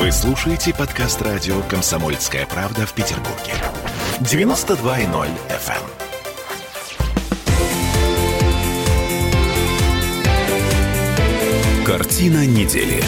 Вы слушаете подкаст радио «Комсомольская правда» в Петербурге. 92.0 FM. Картина недели.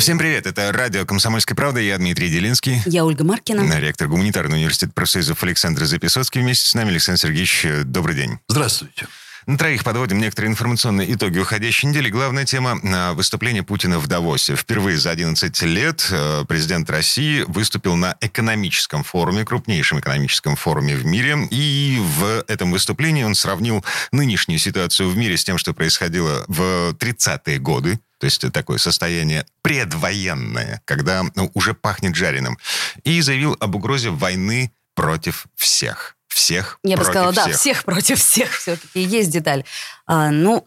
Всем привет, это радио «Комсомольская правда», я Дмитрий Делинский. Я Ольга Маркина. Ректор гуманитарного университета профсоюзов Александр Записоцкий. Вместе с нами Александр Сергеевич, добрый день. Здравствуйте. На троих подводим некоторые информационные итоги уходящей недели. Главная тема – выступление Путина в Давосе. Впервые за 11 лет э, президент России выступил на экономическом форуме, крупнейшем экономическом форуме в мире. И в этом выступлении он сравнил нынешнюю ситуацию в мире с тем, что происходило в 30-е годы. То есть такое состояние предвоенное, когда ну, уже пахнет жареным. И заявил об угрозе войны против всех всех Я бы сказала, всех. да, всех против всех все-таки есть деталь. А, ну,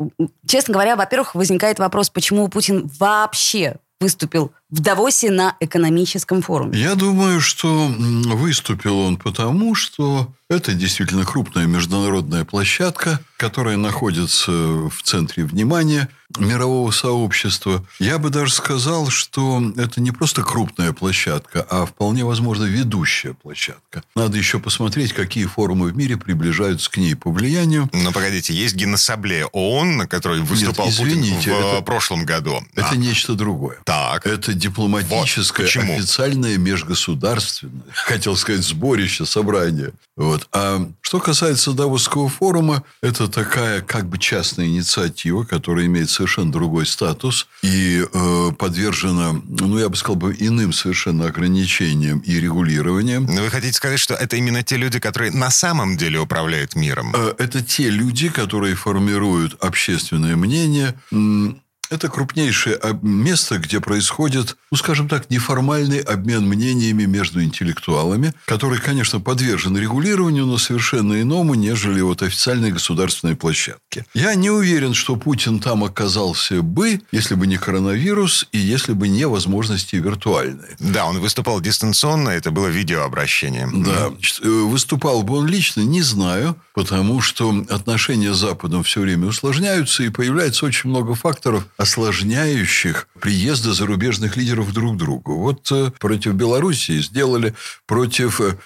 честно говоря, во-первых, возникает вопрос, почему Путин вообще выступил в Давосе на экономическом форуме? Я думаю, что выступил он потому, что это действительно крупная международная площадка, которая находится в центре внимания мирового сообщества. Я бы даже сказал, что это не просто крупная площадка, а вполне возможно ведущая площадка. Надо еще посмотреть, какие форумы в мире приближаются к ней по влиянию. Но погодите, есть Генассамблея ООН, на которой выступал Нет, извините, Путин в это, прошлом году. Это а. нечто другое. Так. Это дипломатическое, вот официальное, межгосударственное, хотел сказать, сборище, собрание. Вот. А что касается Давосского форума, это такая как бы частная инициатива, которая имеет совершенно другой статус и э, подвержена, ну, я бы сказал, бы иным совершенно ограничениям и регулированиям. Но вы хотите сказать, что это именно те люди, которые на самом деле управляют миром? Э, это те люди, которые формируют общественное мнение, это крупнейшее место, где происходит, ну, скажем так, неформальный обмен мнениями между интеллектуалами, который, конечно, подвержен регулированию, но совершенно иному, нежели вот официальной государственной площадке. Я не уверен, что Путин там оказался бы, если бы не коронавирус и если бы не возможности виртуальные. Да, он выступал дистанционно, это было видеообращение. Да. Э, выступал бы он лично, не знаю, потому что отношения с Западом все время усложняются, и появляется очень много факторов, осложняющих приезды зарубежных лидеров друг к другу. Вот э, против Белоруссии сделали, против э,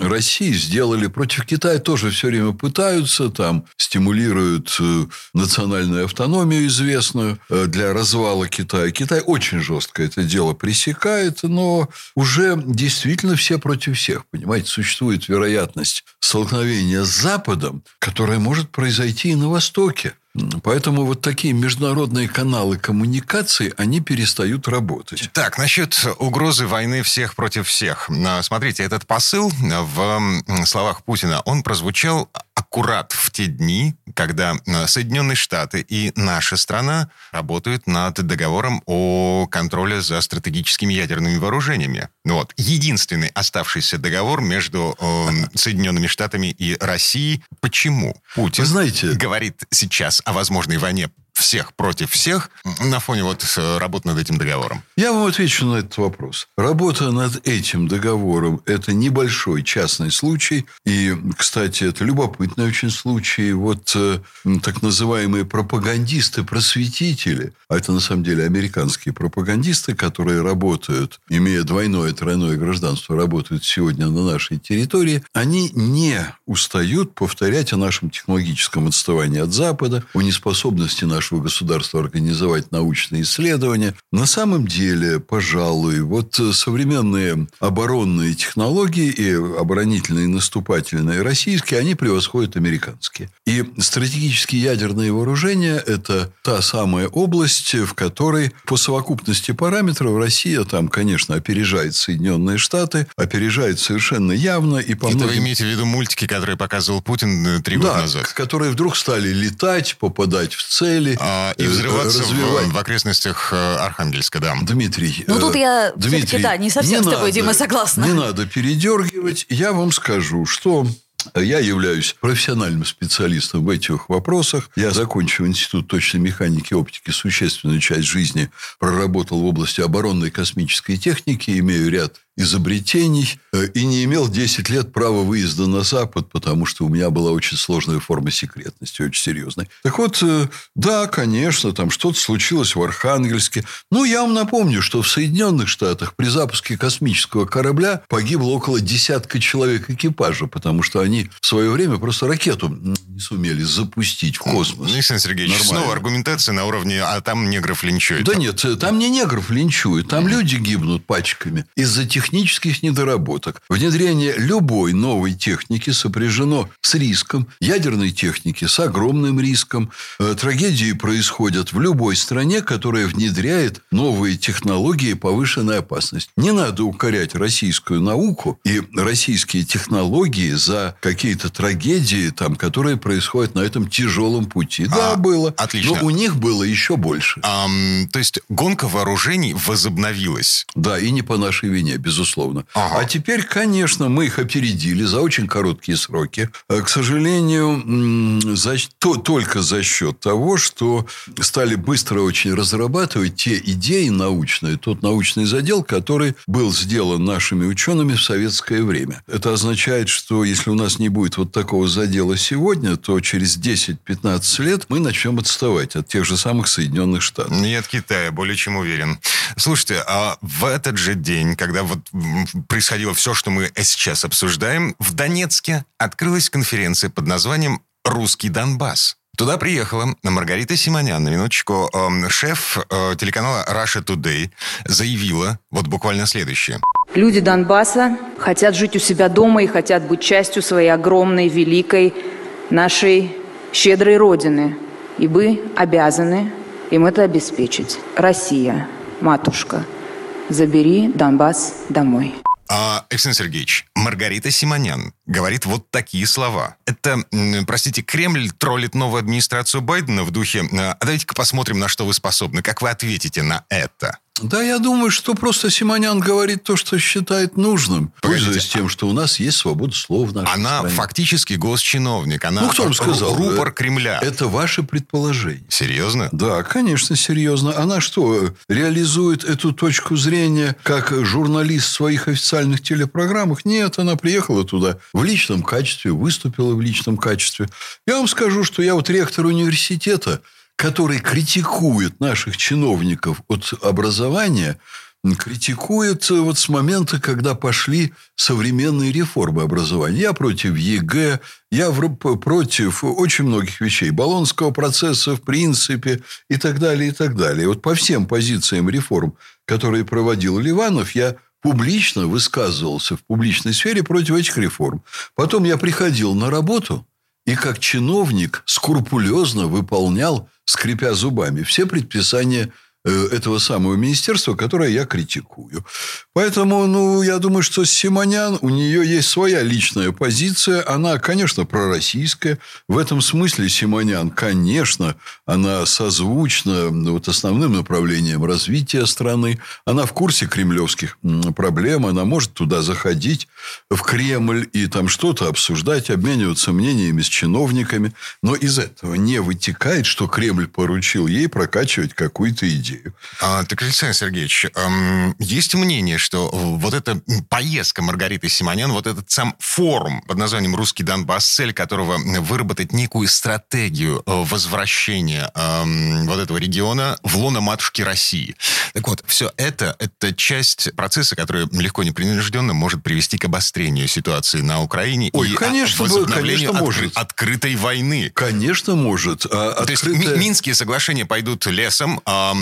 России сделали, против Китая тоже все время пытаются, там стимулируют э, национальную автономию известную для развала Китая. Китай очень жестко это дело пресекает, но уже действительно все против всех. Понимаете, существует вероятность столкновения с Западом, которое может произойти и на Востоке. Поэтому вот такие международные каналы коммуникации, они перестают работать. Так, насчет угрозы войны всех против всех. Смотрите, этот посыл в словах Путина, он прозвучал аккурат в те дни, когда Соединенные Штаты и наша страна работают над договором о контроле за стратегическими ядерными вооружениями. Вот. Единственный оставшийся договор между э, Соединенными Штатами и Россией. Почему Путин Вы знаете, говорит сейчас о возможной войне всех против всех на фоне вот э, работы над этим договором? Я вам отвечу на этот вопрос. Работа над этим договором – это небольшой частный случай. И, кстати, это любопытный очень случай. Вот э, так называемые пропагандисты, просветители, а это на самом деле американские пропагандисты, которые работают, имея двойное, тройное гражданство, работают сегодня на нашей территории, они не устают повторять о нашем технологическом отставании от Запада, о неспособности нашего нашего государства организовать научные исследования. На самом деле, пожалуй, вот современные оборонные технологии и оборонительные и наступательные российские, они превосходят американские. И стратегические ядерные вооружения – это та самая область, в которой по совокупности параметров Россия там, конечно, опережает Соединенные Штаты, опережает совершенно явно. И по Это многим... вы имеете в виду мультики, которые показывал Путин э, три да, года назад? которые вдруг стали летать, попадать в цели. А, и взрываться в, в окрестностях э, Архангельска, да. Дмитрий. Ну, тут э, я Дмитрий, да, не совсем не с тобой, надо, Дима, согласна. Не надо передергивать. Я вам скажу, что я являюсь профессиональным специалистом в этих вопросах. Я закончил Институт точной механики и оптики, существенную часть жизни проработал в области оборонной космической техники, имею ряд изобретений э, и не имел 10 лет права выезда на Запад, потому что у меня была очень сложная форма секретности, очень серьезная. Так вот, э, да, конечно, там что-то случилось в Архангельске. Ну, я вам напомню, что в Соединенных Штатах при запуске космического корабля погибло около десятка человек экипажа, потому что они в свое время просто ракету не сумели запустить в космос. Александр Сергеевич, Нормально. снова аргументация на уровне, а там негров линчуют. Да нет, э, там не негров линчуют, там люди гибнут пачками из-за технических недоработок. Внедрение любой новой техники сопряжено с риском, ядерной техники с огромным риском. Э, Трагедии происходят в любой стране, которая внедряет новые технологии повышенной опасности. Не надо укорять российскую науку и российские технологии за какие-то трагедии, там, которые происходят на этом тяжелом пути. Да, А, было. отлично. Но у них было еще больше. Ам, то есть гонка вооружений возобновилась. Да, и не по нашей вине, безусловно. Ага. А теперь, конечно, мы их опередили за очень короткие сроки. Э, К сожалению, за- то- только за счет того, что стали быстро очень разрабатывать те идеи научные, тот научный задел, который был сделан нашими учеными в советское время. Это означает, что если у нас не будет вот такого задела сегодня, то через 10-15 лет мы начнем отставать от тех же самых Соединенных Штатов. Не от Китая, более чем уверен. Слушайте, а в этот же день, когда вот происходило все, что мы сейчас обсуждаем, в Донецке открылась конференция под названием «Русский Донбасс». Туда приехала Маргарита Симонян, на минуточку, эм, шеф э, телеканала Russia Today, заявила вот буквально следующее. Люди Донбасса хотят жить у себя дома и хотят быть частью своей огромной, великой, нашей щедрой Родины. И вы обязаны им это обеспечить. Россия, матушка, забери Донбасс домой. А, Александр Сергеевич, Маргарита Симонян говорит вот такие слова. Это, простите, Кремль троллит новую администрацию Байдена в духе «А давайте-ка посмотрим, на что вы способны. Как вы ответите на это?» Да, я думаю, что просто Симонян говорит то, что считает нужным, Погодите, пользуясь тем, что у нас есть свобода слова в нашей Она стране. фактически госчиновник. Она Ну, кто вам сказал? рупор Э, Кремля. Это ваше предположение. Серьезно? Да, конечно, серьезно. Она что, реализует эту точку зрения как журналист в своих официальных телепрограммах? Нет, она приехала туда в личном качестве, выступила в личном качестве. Я вам скажу, что я вот ректор университета, который критикует наших чиновников от образования, критикует вот с момента, когда пошли современные реформы образования. Я против ЕГЭ, я в- против очень многих вещей. Болонского процесса, в принципе, и так далее, и так далее. Вот по всем позициям реформ, которые проводил Ливанов, я публично высказывался в публичной сфере против этих реформ. Потом я приходил на работу и как чиновник скрупулезно выполнял, скрипя зубами, все предписания э, этого самого министерства, которое я критикую. Поэтому, ну, я думаю, что Симонян, у нее есть своя личная позиция. Она, конечно, пророссийская. В этом смысле Симонян, конечно, она созвучна ну, вот основным направлением развития страны. Она в курсе кремлевских проблем. Она может туда заходить, в Кремль, и там что-то обсуждать, обмениваться мнениями с чиновниками. Но из этого не вытекает, что Кремль поручил ей прокачивать какую-то идею. А, так, Александр Сергеевич, эм, есть мнение, что вот эта поездка Маргариты Симонян, вот этот сам форум под названием «Русский Донбасс», цель которого выработать некую стратегию э, возвращения эм, вот этого региона в лоно матушки России. Так вот, все это, это часть процесса, который легко непринужденно может привести к обострению ситуации на Украине Ой, и конечно, возобновлению конечно, откры- может. открытой войны. Конечно, может. А То есть открытая- Ми- Минские соглашения пойдут лесом, а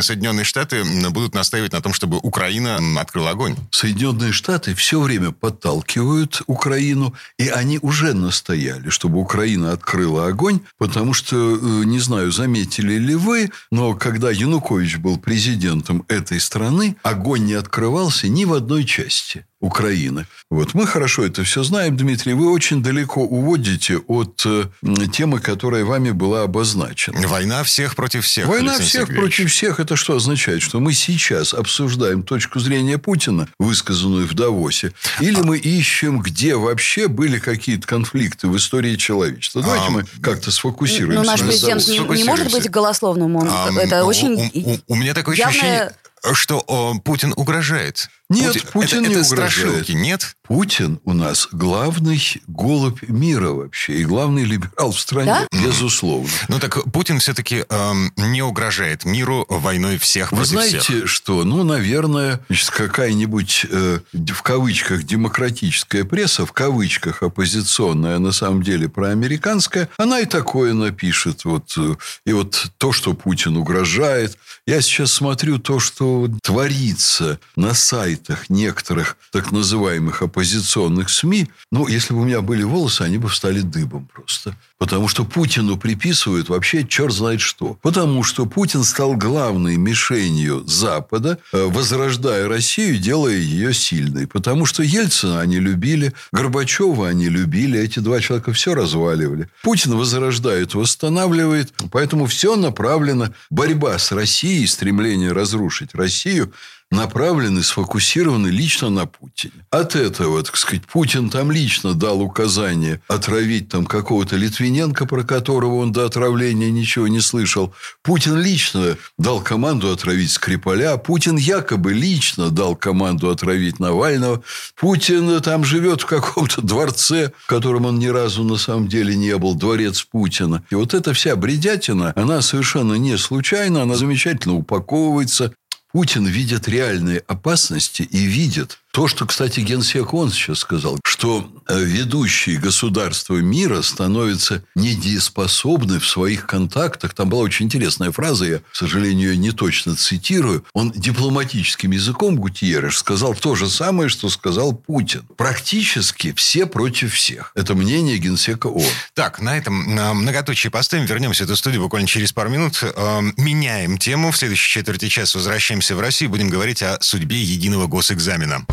Соединенные Штаты будут настаивать на том, чтобы Украина м, открыла огонь. Соединенные Штаты все время подталкивают Украину, и они уже настояли, чтобы Украина открыла огонь, потому что, э, не знаю, заметили ли вы, но когда Янукович был президентом этой страны, огонь не открывался ни в одной части. Украины. Вот мы хорошо это все знаем, Дмитрий. Вы очень далеко уводите от э, темы, которая вами была обозначена. Война всех против всех. Война Александр всех Сергеевич. против всех. Это что означает? Что мы сейчас обсуждаем точку зрения Путина, высказанную в Давосе, или мы ищем, где вообще были какие-то конфликты в истории человечества. Давайте А, мы как-то сфокусируемся. Ну, наш на президент не, не может быть голословным. Он, А, это у- очень у, у- у меня такое явное ощущение... что о, Путин угрожает. Нет, Путин, Путин это, не это угрожает. страшилки, нет? Путин у нас главный голубь мира вообще и главный либерал в стране, Да? безусловно. Ну так Путин все-таки эм, не угрожает миру войной всех Вы против знаете, всех. что, ну, наверное, какая-нибудь э, в кавычках демократическая пресса, в кавычках оппозиционная, на самом деле проамериканская, она и такое напишет. Вот, э, и вот то, что Путин угрожает. Я сейчас смотрю то, что творится на сайтах некоторых так называемых оппозиционных СМИ. Ну, если бы у меня были волосы, они бы встали дыбом просто. Потому что Путину приписывают вообще черт знает что. Потому что Путин стал главной мишенью Запада, э, возрождая Россию, делая ее сильной. Потому что Ельцина они любили, Горбачева они любили. Эти два человека все разваливали. Путин возрождает, восстанавливает. Поэтому все направлено. Борьба с Россией, стремление разрушить Россию направлены, сфокусированы лично на Путине. От этого, так сказать, Путин там лично дал указание отравить там какого-то Литвиненко, про которого он до отравления ничего не слышал. Путин лично дал команду отравить Скрипаля. Путин якобы лично дал команду отравить Навального. Путин там живет в каком-то дворце, в котором он ни разу на самом деле не был, дворец Путина. И вот эта вся бредятина, она совершенно не случайна, она замечательно упаковывается, Путин видит реальные опасности и видит то, что, кстати, генсек он сейчас сказал, что э, ведущие государства мира становятся недееспособны в своих контактах. Там была очень интересная фраза, я, к сожалению, не точно цитирую. Он дипломатическим языком, Гутьерреш, сказал то же самое, что сказал Путин. Практически все против всех. Это мнение генсека ООН. Так, на этом э, многоточие поставим. Вернемся в эту студию буквально через пару минут. Э, меняем тему. В следующей четверти часа возвращаемся в Россию. Будем говорить о судьбе единого госэкзамена.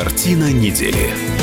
Картина недели.